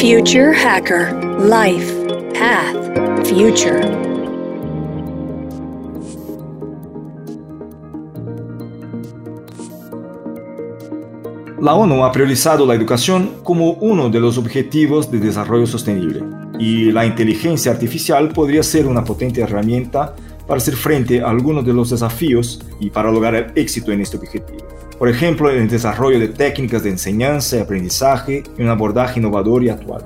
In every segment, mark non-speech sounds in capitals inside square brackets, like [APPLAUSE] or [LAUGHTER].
Future Hacker Life Path Future. La ONU ha priorizado la educación como uno de los objetivos de desarrollo sostenible y la inteligencia artificial podría ser una potente herramienta para hacer frente a algunos de los desafíos y para lograr el éxito en este objetivo. Por ejemplo, en el desarrollo de técnicas de enseñanza y aprendizaje y un abordaje innovador y actual.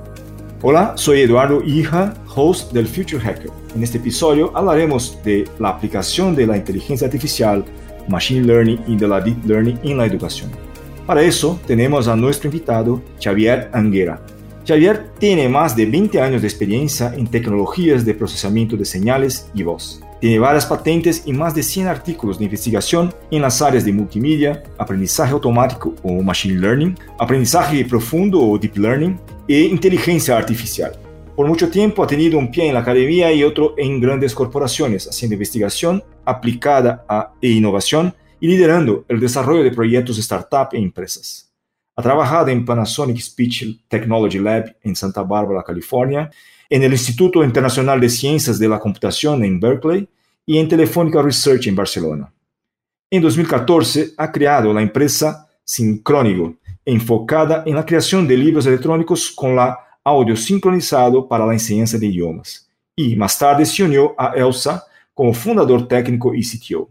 Hola, soy Eduardo Hija, host del Future Hacker. En este episodio hablaremos de la aplicación de la inteligencia artificial, machine learning y de la deep learning en la educación. Para eso tenemos a nuestro invitado Xavier Anguera. Xavier tiene más de 20 años de experiencia en tecnologías de procesamiento de señales y voz. Tiene varias patentes y más de 100 artículos de investigación en las áreas de multimedia, aprendizaje automático o machine learning, aprendizaje profundo o deep learning e inteligencia artificial. Por mucho tiempo ha tenido un pie en la academia y otro en grandes corporaciones, haciendo investigación aplicada a, e innovación y liderando el desarrollo de proyectos startup e empresas. Ha trabajado en Panasonic Speech Technology Lab en Santa Bárbara, California, en el Instituto Internacional de Ciencias de la Computación en Berkeley y en Telefónica Research en Barcelona. En 2014 ha creado la empresa Sincrónigo, enfocada en la creación de libros electrónicos con la audio sincronizado para la enseñanza de idiomas. Y más tarde se unió a ELSA como fundador técnico y CTO,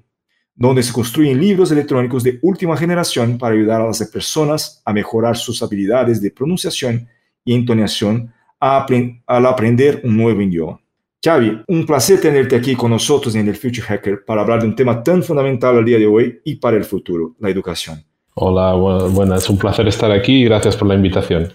donde se construyen libros electrónicos de última generación para ayudar a las personas a mejorar sus habilidades de pronunciación y entonación al aprender un nuevo idioma. Xavi, un placer tenerte aquí con nosotros en el Future Hacker para hablar de un tema tan fundamental al día de hoy y para el futuro, la educación. Hola, buenas, un placer estar aquí y gracias por la invitación.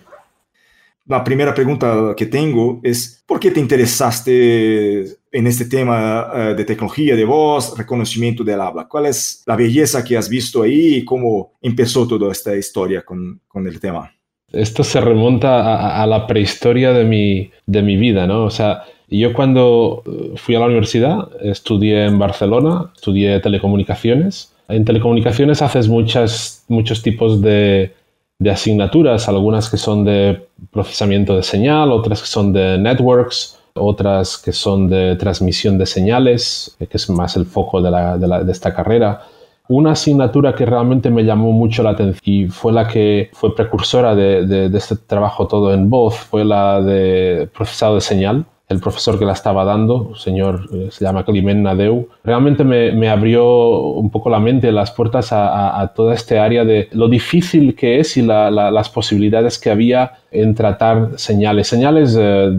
La primera pregunta que tengo es, ¿por qué te interesaste en este tema eh, de tecnología de voz, reconocimiento del habla? ¿Cuál es la belleza que has visto ahí y cómo empezó toda esta historia con, con el tema? Esto se remonta a, la prehistoria de mi, de mi vida, ¿no? O sea, yo cuando eh, fui a la universidad estudié en Barcelona, estudié telecomunicaciones. En telecomunicaciones haces muchas, muchos tipos de, de asignaturas, algunas que son de procesamiento de señal, otras que son de networks, otras que son de transmisión de señales, que es más el foco de, la, de esta carrera. Una asignatura que realmente me llamó mucho la atención y fue la que fue precursora de, este trabajo todo en voz fue la de procesado de señal. El profesor que la estaba dando, el señor, eh, se llama Climent Nadeu, realmente me, abrió un poco la mente, las puertas a, toda esta área de lo difícil que es y las posibilidades que había en tratar señales. Señales, eh,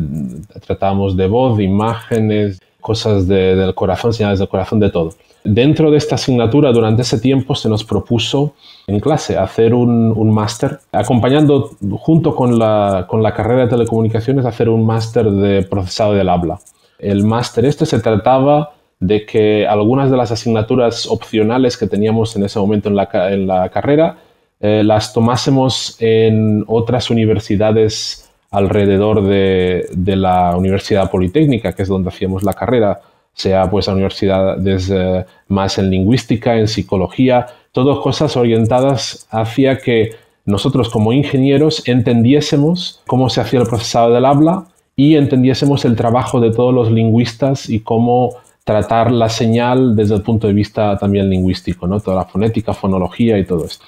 tratamos de voz, imágenes, cosas del corazón, señales del corazón, de todo. Dentro de esta asignatura, durante ese tiempo, se nos propuso en clase hacer un, máster, acompañando junto con la, con la carrera de telecomunicaciones, hacer un máster de procesado del habla. El máster este se trataba de que algunas de las asignaturas opcionales que teníamos en ese momento en la, en la carrera eh, las tomásemos en otras universidades alrededor de, de, la Universidad Politécnica, que es donde hacíamos la carrera sea pues a universidades eh, más en lingüística, en psicología, todo cosas orientadas hacia que nosotros como ingenieros entendiésemos cómo se hacía el procesado del habla y entendiésemos el trabajo de todos los lingüistas y cómo tratar la señal desde el punto de vista también lingüístico, ¿no? toda la fonética, fonología y todo esto.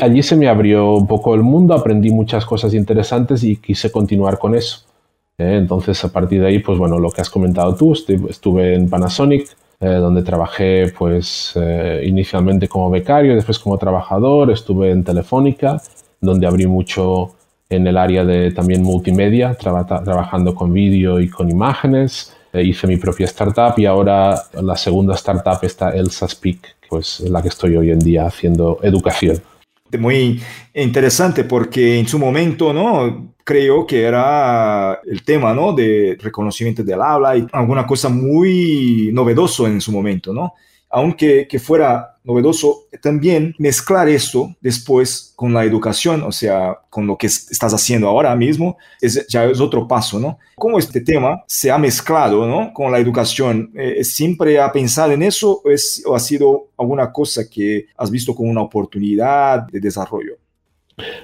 Allí se me abrió un poco el mundo, aprendí muchas cosas interesantes y quise continuar con eso. ¿Eh? entonces, a partir de ahí, pues bueno, lo que has comentado tú, estuve en Panasonic, eh, donde trabajé pues eh, inicialmente como becario, después como trabajador, estuve en Telefónica, donde abrí mucho en el área de también multimedia, trabajando con vídeo y con imágenes. hice mi propia startup y ahora la segunda startup está Elsa Speak, pues la que estoy hoy en día haciendo educación muy interesante porque en su momento, ¿no? Creo que era el tema, ¿no? De reconocimiento del habla y alguna cosa muy novedoso en su momento, ¿no? Aunque que fuera novedoso, también mezclar esto después con la educación, o sea, con lo que estás haciendo ahora mismo, es, ya es otro paso, ¿no? ¿Cómo este tema se ha mezclado, ¿no? Con la educación? Eh, ¿Siempre ha pensado en eso o, ha sido alguna cosa que has visto como una oportunidad de desarrollo?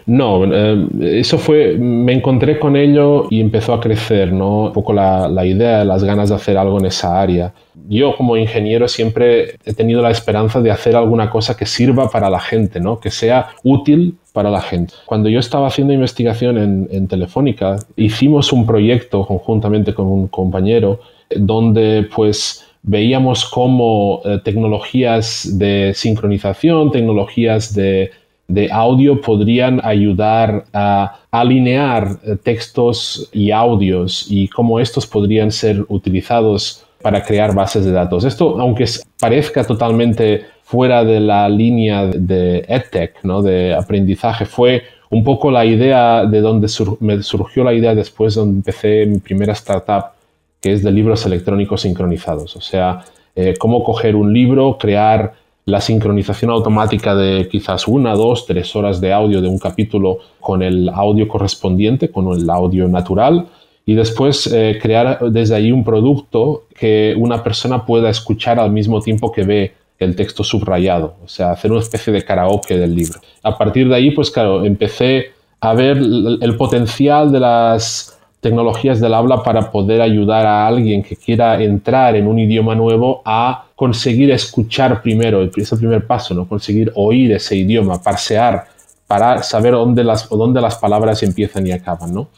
No, eh, eso fue, me encontré con ello y empezó a crecer, ¿no? Un poco la, la, idea, las ganas de hacer algo en esa área. Yo como ingeniero siempre he tenido la esperanza de hacer alguna cosa que sirva para la gente, ¿no? Que sea útil para la gente. Cuando yo estaba haciendo investigación en, en Telefónica, hicimos un proyecto conjuntamente con un compañero donde pues veíamos cómo eh, tecnologías de sincronización, tecnologías de de audio podrían ayudar a alinear eh, textos y audios y cómo estos podrían ser utilizados para crear bases de datos. Esto, aunque parezca totalmente fuera de la línea de EdTech, ¿no? de aprendizaje, fue un poco la idea de donde me surgió la idea después donde empecé mi primera startup, que es de libros electrónicos sincronizados. O sea, eh, cómo coger un libro, crear la sincronización automática de quizás una, dos, tres horas de audio de un capítulo con el audio correspondiente, con el audio natural, y después eh, crear desde ahí un producto que una persona pueda escuchar al mismo tiempo que ve el texto subrayado, o sea, hacer una especie de karaoke del libro. A partir de ahí, pues claro, empecé a ver el potencial de las tecnologías del habla para poder ayudar a alguien que quiera entrar en un idioma nuevo a conseguir escuchar primero, el primer paso, ¿no? conseguir oír ese idioma, parsear, para saber dónde las, dónde las palabras empiezan y acaban. ¿no?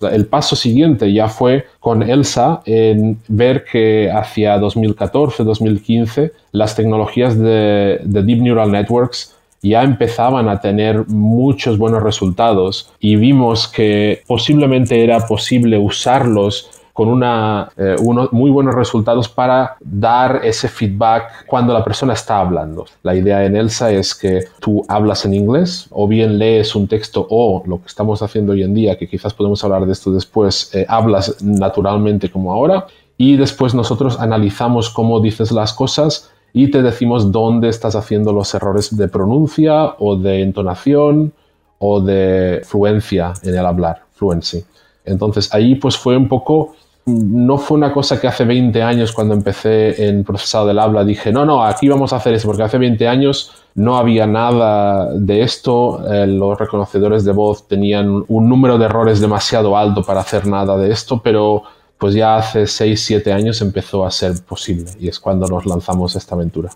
El paso siguiente ya fue con Elsa en ver que hacia 2014-2015 las tecnologías de, de Deep Neural Networks ya empezaban a tener muchos buenos resultados y vimos que posiblemente era posible usarlos con una, eh, muy buenos resultados para dar ese feedback cuando la persona está hablando. La idea en Elsa es que tú hablas en inglés o bien lees un texto o lo que estamos haciendo hoy en día, que quizás podemos hablar de esto después, eh, hablas naturalmente como ahora y después nosotros analizamos cómo dices las cosas y te decimos dónde estás haciendo los errores de pronuncia o de entonación o de fluencia en el hablar, fluency. Entonces ahí pues fue un poco, no fue una cosa que hace 20 años cuando empecé en procesado del habla dije, no, no, aquí vamos a hacer eso, porque hace 20 años no había nada de esto, eh, los reconocedores de voz tenían un número de errores demasiado alto para hacer nada de esto, pero pues ya hace 6, 7 años empezó a ser posible y es cuando nos lanzamos a esta aventura.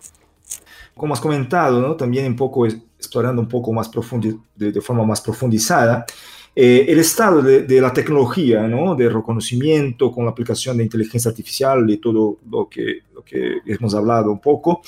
Como has comentado, ¿no? también un poco explorando un poco más de, de, forma más profundizada, eh, el estado de, de, la tecnología, ¿no? de reconocimiento con la aplicación de inteligencia artificial y todo lo que, lo que hemos hablado un poco.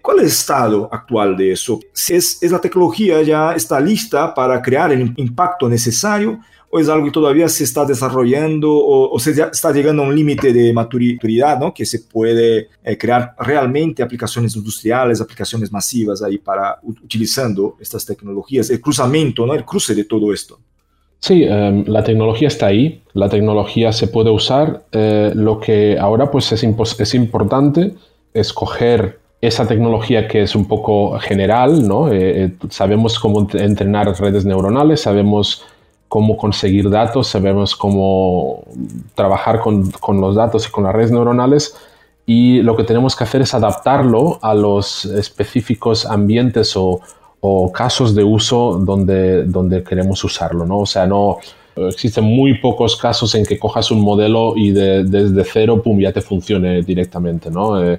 ¿Cuál es el estado actual de eso? ¿Es, ¿Es la tecnología ya está lista para crear el impacto necesario o es algo que todavía se está desarrollando o, se está llegando a un límite de maturidad, ¿no? Que se puede eh, crear realmente aplicaciones industriales, aplicaciones masivas ahí para utilizando estas tecnologías, el cruzamiento, ¿no? El cruce de todo esto. Sí, em, la tecnología está ahí, la tecnología se puede usar. Eh, lo que ahora pues es, es importante escoger esa tecnología que es un poco general, ¿no? Eh, sabemos cómo entrenar redes neuronales, sabemos cómo conseguir datos, sabemos cómo trabajar con, con, los datos y con las redes neuronales y lo que tenemos que hacer es adaptarlo a los específicos ambientes o, o casos de uso donde, donde queremos usarlo, ¿no? O sea, no existen muy pocos casos en que cojas un modelo y desde cero, pum, ya te funcione directamente, ¿no? Eh,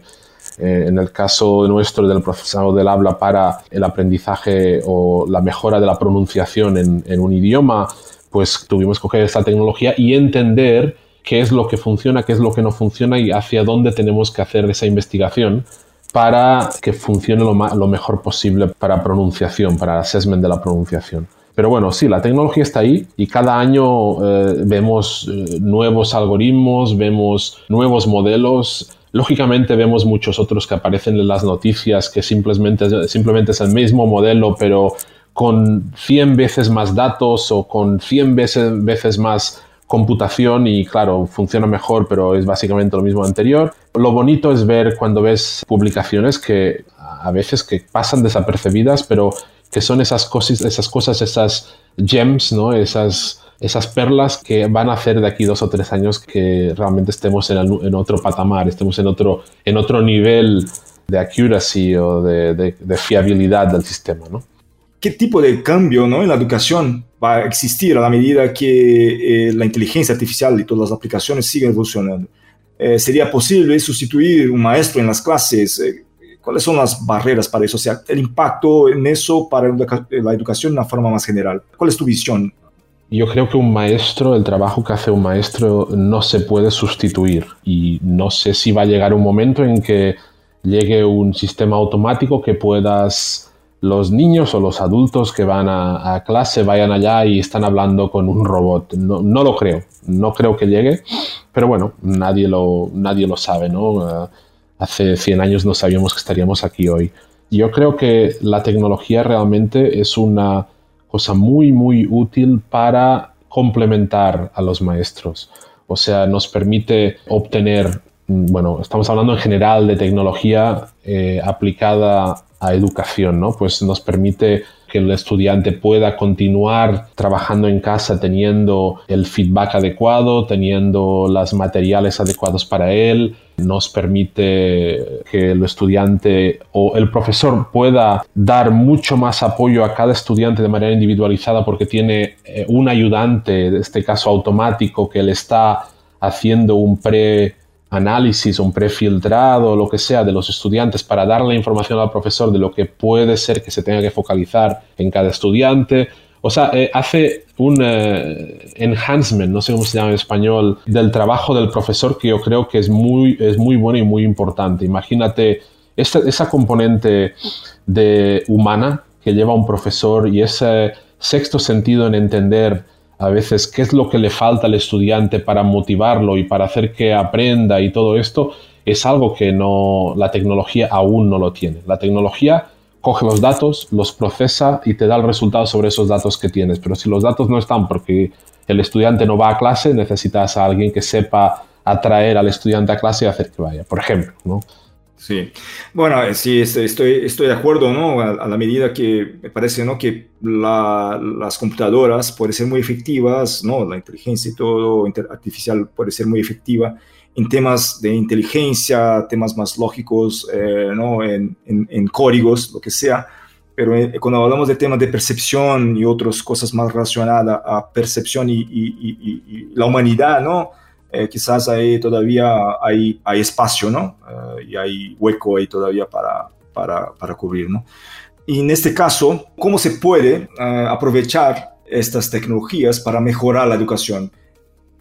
eh, en el caso nuestro del procesado del habla para el aprendizaje o la mejora de la pronunciación en, un idioma, pues tuvimos que coger esta tecnología y entender qué es lo que funciona, qué es lo que no funciona y hacia dónde tenemos que hacer esa investigación para que funcione lo, mejor posible para pronunciación, para assessment de la pronunciación. Pero bueno, sí, la tecnología está ahí y cada año eh, vemos eh, nuevos algoritmos, vemos nuevos modelos Lógicamente vemos muchos otros que aparecen en las noticias que simplemente, simplemente es el mismo modelo, pero con 100 veces más datos o con 100 veces, veces más computación y claro, funciona mejor, pero es básicamente lo mismo anterior. Lo bonito es ver cuando ves publicaciones que a veces que pasan desapercibidas, pero que son esas cosas, esas cosas, esas gems, ¿no? Esas esas perlas que van a hacer de aquí dos o tres años que realmente estemos en, otro patamar, estemos en otro, en otro nivel de accuracy o de, fiabilidad del sistema, ¿no? ¿Qué tipo de cambio ¿no? en la educación va a existir a la medida que eh, la inteligencia artificial y todas las aplicaciones siguen evolucionando? Eh, ¿Sería posible sustituir un maestro en las clases? Eh, ¿Cuáles son las barreras para eso? O sea, el impacto en eso para la educación de una forma más general. ¿Cuál es tu visión? Yo creo que un maestro, el trabajo que hace un maestro no se puede sustituir y no sé si va a llegar un momento en que llegue un sistema automático que puedas los niños o los adultos que van a, clase vayan allá y están hablando con un robot. No, no, lo creo, no creo que llegue, pero bueno, nadie lo, nadie lo sabe, ¿no? hace 100 años no sabíamos que estaríamos aquí hoy. Yo creo que la tecnología realmente es una cosa muy, muy útil para complementar a los maestros. O sea, nos permite obtener, bueno, estamos hablando en general de tecnología eh, aplicada a educación, ¿no? Pues nos permite que el estudiante pueda continuar trabajando en casa teniendo el feedback adecuado, teniendo los materiales adecuados para él, nos permite que el estudiante o el profesor pueda dar mucho más apoyo a cada estudiante de manera individualizada porque tiene eh, un ayudante, en este caso automático, que le está haciendo un pre análisis, un prefiltrado, lo que sea, de los estudiantes para dar la información al profesor de lo que puede ser que se tenga que focalizar en cada estudiante. O sea, eh, hace un eh, enhancement, no sé cómo se llama en español, del trabajo del profesor que yo creo que es muy, es muy bueno y muy importante. Imagínate esa componente de humana que lleva un profesor y ese sexto sentido en entender a veces qué es lo que le falta al estudiante para motivarlo y para hacer que aprenda y todo esto, es algo que no, la tecnología aún no lo tiene. La tecnología coge los datos, los procesa y te da el resultado sobre esos datos que tienes. Pero si los datos no están porque el estudiante no va a clase, necesitas a alguien que sepa atraer al estudiante a clase y hacer que vaya, por ejemplo, ¿no? Sí, bueno, eh, sí, estoy, estoy de acuerdo, ¿no? A, la medida que me parece, ¿no? Que las computadoras pueden ser muy efectivas, ¿no? La inteligencia y todo artificial puede ser muy efectiva en temas de inteligencia, temas más lógicos, eh, ¿no? En, en, códigos, lo que sea. Pero eh, cuando hablamos de temas de percepción y otras cosas más relacionadas a percepción y, y, y la humanidad, ¿no? Eh, quizás ahí todavía hay, hay espacio, ¿no? Eh, y hay hueco ahí todavía para, para, para, cubrir, ¿no? Y en este caso, ¿cómo se puede eh, aprovechar estas tecnologías para mejorar la educación?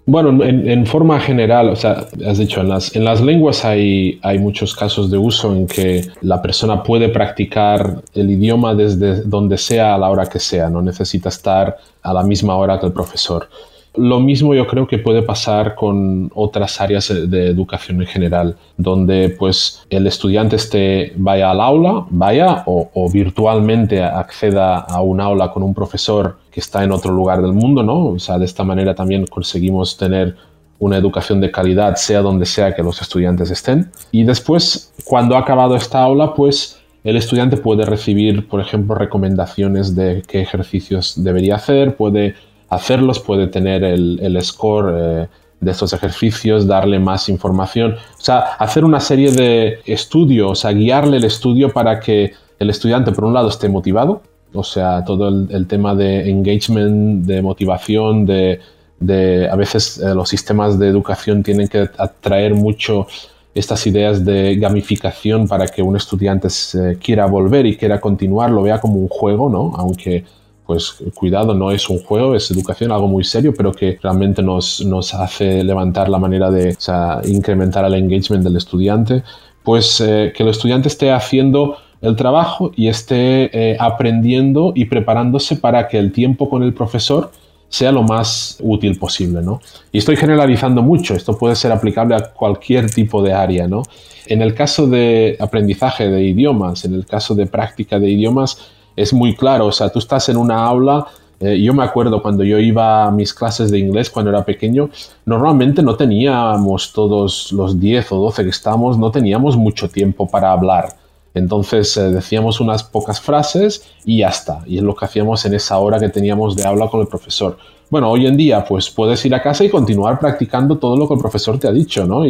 Bueno, en, en, forma general, o sea, has dicho, en las, en las lenguas hay, hay muchos casos de uso en que la persona puede practicar el idioma desde donde sea a la hora que sea, no necesita estar a la misma hora que el profesor. Lo mismo yo creo que puede pasar con otras áreas de educación en general, donde pues el estudiante esté, vaya al aula, vaya o, virtualmente acceda a un aula con un profesor que está en otro lugar del mundo, ¿no? O sea, de esta manera también conseguimos tener una educación de calidad, sea donde sea que los estudiantes estén. Y después, cuando ha acabado esta aula, pues el estudiante puede recibir, por ejemplo, recomendaciones de qué ejercicios debería hacer, puede hacerlos, puede tener el, score eh, de estos ejercicios, darle más información, o sea, hacer una serie de estudios, o sea, guiarle el estudio para que el estudiante, por un lado, esté motivado, o sea, todo el, tema de engagement, de motivación, de, a veces eh, los sistemas de educación tienen que atraer mucho estas ideas de gamificación para que un estudiante quiera volver y quiera continuar, lo vea como un juego, ¿no? Aunque pues cuidado, no es un juego, es educación, algo muy serio, pero que realmente nos, nos hace levantar la manera de incrementar el engagement del estudiante, pues eh, que el estudiante esté haciendo el trabajo y esté eh, aprendiendo y preparándose para que el tiempo con el profesor sea lo más útil posible, ¿no? Y estoy generalizando mucho, esto puede ser aplicable a cualquier tipo de área, ¿no? En el caso de aprendizaje de idiomas, en el caso de práctica de idiomas, es muy claro. O sea, tú estás en una aula. Eh, yo me acuerdo cuando yo iba a mis clases de inglés cuando era pequeño, normalmente no teníamos todos los 10 o 12 que estábamos, no teníamos mucho tiempo para hablar. Entonces eh, decíamos unas pocas frases y ya está. Y es lo que hacíamos en esa hora que teníamos de habla con el profesor. bueno, hoy en día pues puedes ir a casa y continuar practicando todo lo que el profesor te ha dicho, ¿no?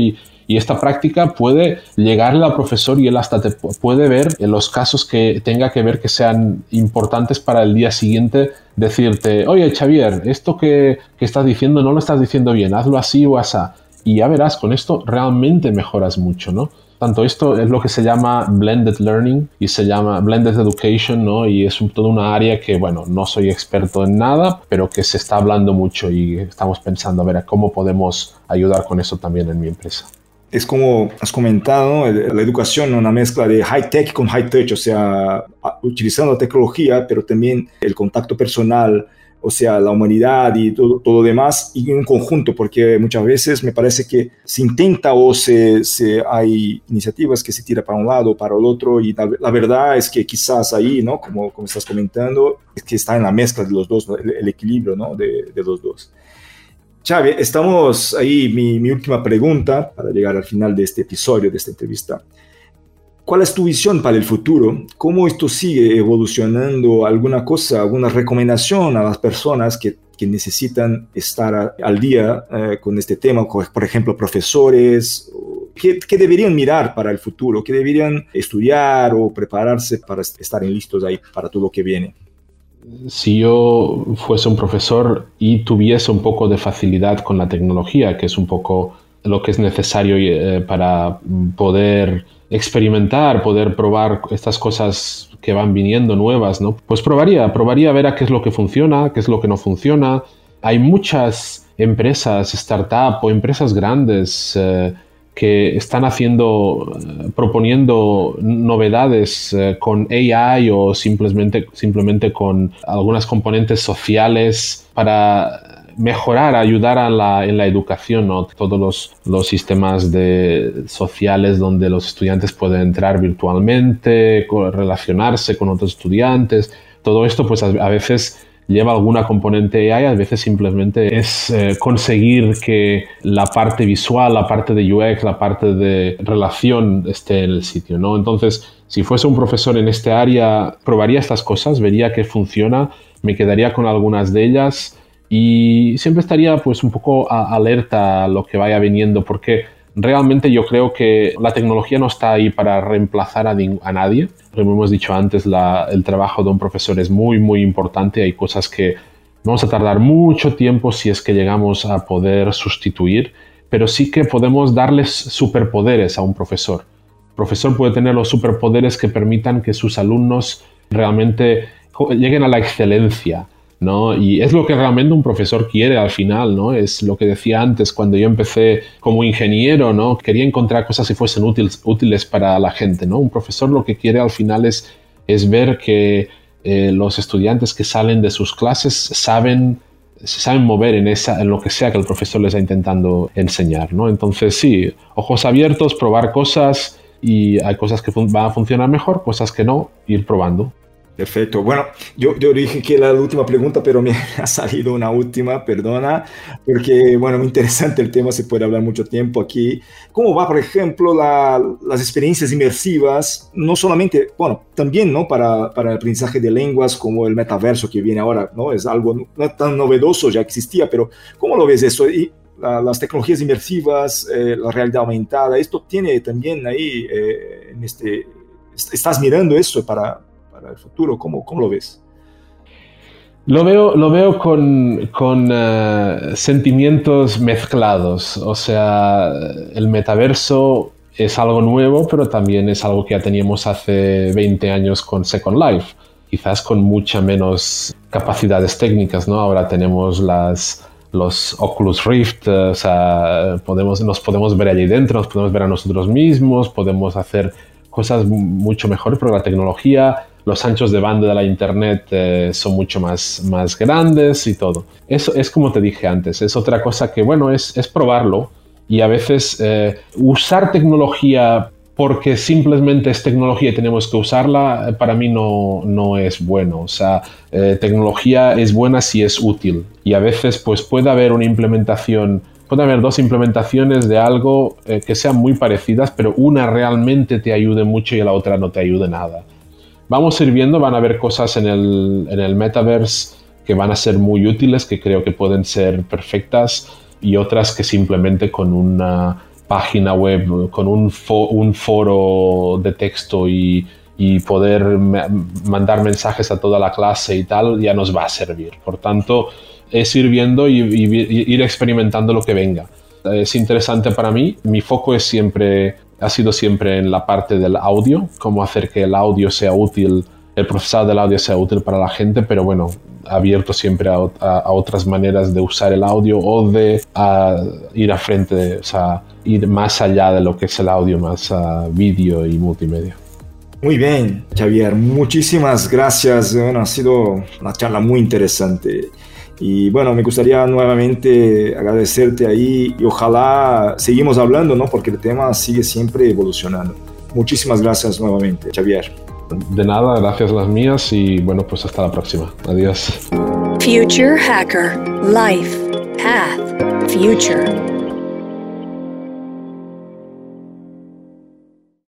Y esta práctica puede llegarle al profesor y él hasta te puede ver en los casos que tenga que ver que sean importantes para el día siguiente, decirte, oye Xavier, esto que, que estás diciendo no lo estás diciendo bien, hazlo así o así. Y ya verás, con esto realmente mejoras mucho, ¿no? Tanto esto es lo que se llama blended learning y se llama blended education, ¿no? Y es un, toda una área que, bueno, no soy experto en nada, pero que se está hablando mucho y estamos pensando a ver cómo podemos ayudar con eso también en mi empresa es como has comentado, la educación, una mezcla de high tech con high touch, o sea, utilizando tecnología, pero también el contacto personal, o sea, la humanidad y todo, todo demás, y un conjunto, porque muchas veces me parece que se intenta o se, hay iniciativas que se tira para un lado o para el otro, y la, verdad es que quizás ahí, ¿no? Como, como estás comentando, es que está en la mezcla de los dos, el, equilibrio, ¿no? De, de los dos. Chávez, estamos ahí, mi, mi, última pregunta para llegar al final de este episodio, de esta entrevista. ¿Cuál es tu visión para el futuro? ¿Cómo esto sigue evolucionando? ¿Alguna cosa, alguna recomendación a las personas que, que necesitan estar al día eh, con este tema? Por ejemplo, profesores. ¿Qué, ¿Qué, deberían mirar para el futuro? ¿Qué deberían estudiar o prepararse para estar listos ahí para todo lo que viene? Si yo fuese un profesor y tuviese un poco de facilidad con la tecnología, que es un poco lo que es necesario eh, para poder experimentar, poder probar estas cosas que van viniendo nuevas. Pues probaría, probaría a ver a qué es lo que funciona, qué es lo que no funciona. Hay muchas empresas, startup o empresas grandes eh, que están haciendo, eh, proponiendo novedades eh, con AI o simplemente, simplemente con algunas componentes sociales para mejorar, ayudar a la, en la educación, todos los, los sistemas de, sociales donde los estudiantes pueden entrar virtualmente, relacionarse con otros estudiantes. Todo esto pues a veces lleva alguna componente AI, a veces simplemente es eh, conseguir que la parte visual, la parte de UX, la parte de relación esté en el sitio, ¿no? Entonces, si fuese un profesor en este área, probaría estas cosas, vería que funciona, me quedaría con algunas de ellas y siempre estaría pues un poco alerta a lo que vaya viniendo porque realmente yo creo que la tecnología no está ahí para reemplazar a, nadie. Como hemos dicho antes, el trabajo de un profesor es muy, muy importante. Hay cosas que vamos a tardar mucho tiempo si es que llegamos a poder sustituir, pero sí que podemos darles superpoderes a un profesor. El profesor puede tener los superpoderes que permitan que sus alumnos realmente lleguen a la excelencia, ¿no? Y es lo que realmente un profesor quiere al final, ¿no? Es lo que decía antes cuando yo empecé como ingeniero, ¿no? Quería encontrar cosas que fuesen útiles, útiles para la gente, ¿no? Un profesor lo que quiere al final es, es ver que eh, los estudiantes que salen de sus clases saben se saben mover en, esa, en lo que sea que el profesor les está intentando enseñar, ¿no? Entonces, sí, ojos abiertos, probar cosas y hay cosas que van a funcionar mejor, cosas que no, ir probando. Perfecto. Bueno, yo, yo dije que era la última pregunta, pero me [LAUGHS] ha salido una última, perdona, porque, bueno, muy interesante el tema, se puede hablar mucho tiempo aquí. ¿Cómo va, por ejemplo, las experiencias inmersivas, no solamente, bueno, también, ¿no? Para, para el aprendizaje de lenguas, como el metaverso que viene ahora, ¿no? Es algo no tan novedoso, ya existía, pero ¿cómo lo ves eso? Y las tecnologías inmersivas, eh, la realidad aumentada, esto tiene también ahí, eh, en este, estás mirando eso para el futuro? ¿Cómo, cómo lo ves? Lo veo, lo veo con, con eh, sentimientos mezclados. O sea, el metaverso es algo nuevo, pero también es algo que ya teníamos hace 20 años con Second Life. Quizás con mucha menos capacidades técnicas, ¿no? Ahora tenemos las, los Oculus Rift, o sea, podemos, nos podemos ver allí dentro, nos podemos ver a nosotros mismos, podemos hacer cosas mucho mejores, pero la tecnología los anchos de banda de la internet eh, son mucho más, más grandes y todo. Eso es como te dije antes, es otra cosa que, bueno, es, es probarlo y a veces eh, usar tecnología porque simplemente es tecnología y tenemos que usarla, eh, para mí no, no es bueno. O sea, tecnología es buena si es útil y a veces pues puede haber una implementación puede haber dos implementaciones de algo que sean muy parecidas, pero una realmente te ayude mucho y la otra no te ayude nada vamos a ir viendo, van a haber cosas en el, en metaverse que van a ser muy útiles, que creo que pueden ser perfectas y otras que simplemente con una página web, con un, foro de texto y poder mandar mensajes a toda la clase y tal, ya nos va a servir. Por tanto, es ir viendo y, ir experimentando lo que venga. Es interesante para mí. Mi foco es siempre, ha sido siempre en la parte del audio, cómo hacer que el audio sea útil, el procesado del audio sea útil para la gente, pero bueno, abierto siempre a, otras maneras de usar el audio o de ir a frente, o sea, ir más allá de lo que es el audio, más a vídeo y multimedia. Muy bien, Javier, muchísimas gracias. Bueno, ha sido una charla muy interesante. Y bueno, me gustaría nuevamente agradecerte ahí y ojalá seguimos hablando, ¿no? Porque el tema sigue siempre evolucionando. Muchísimas gracias nuevamente, Javier. De nada, gracias las mías y bueno, pues hasta la próxima. Adiós. Future Hacker, Life, Path, Future.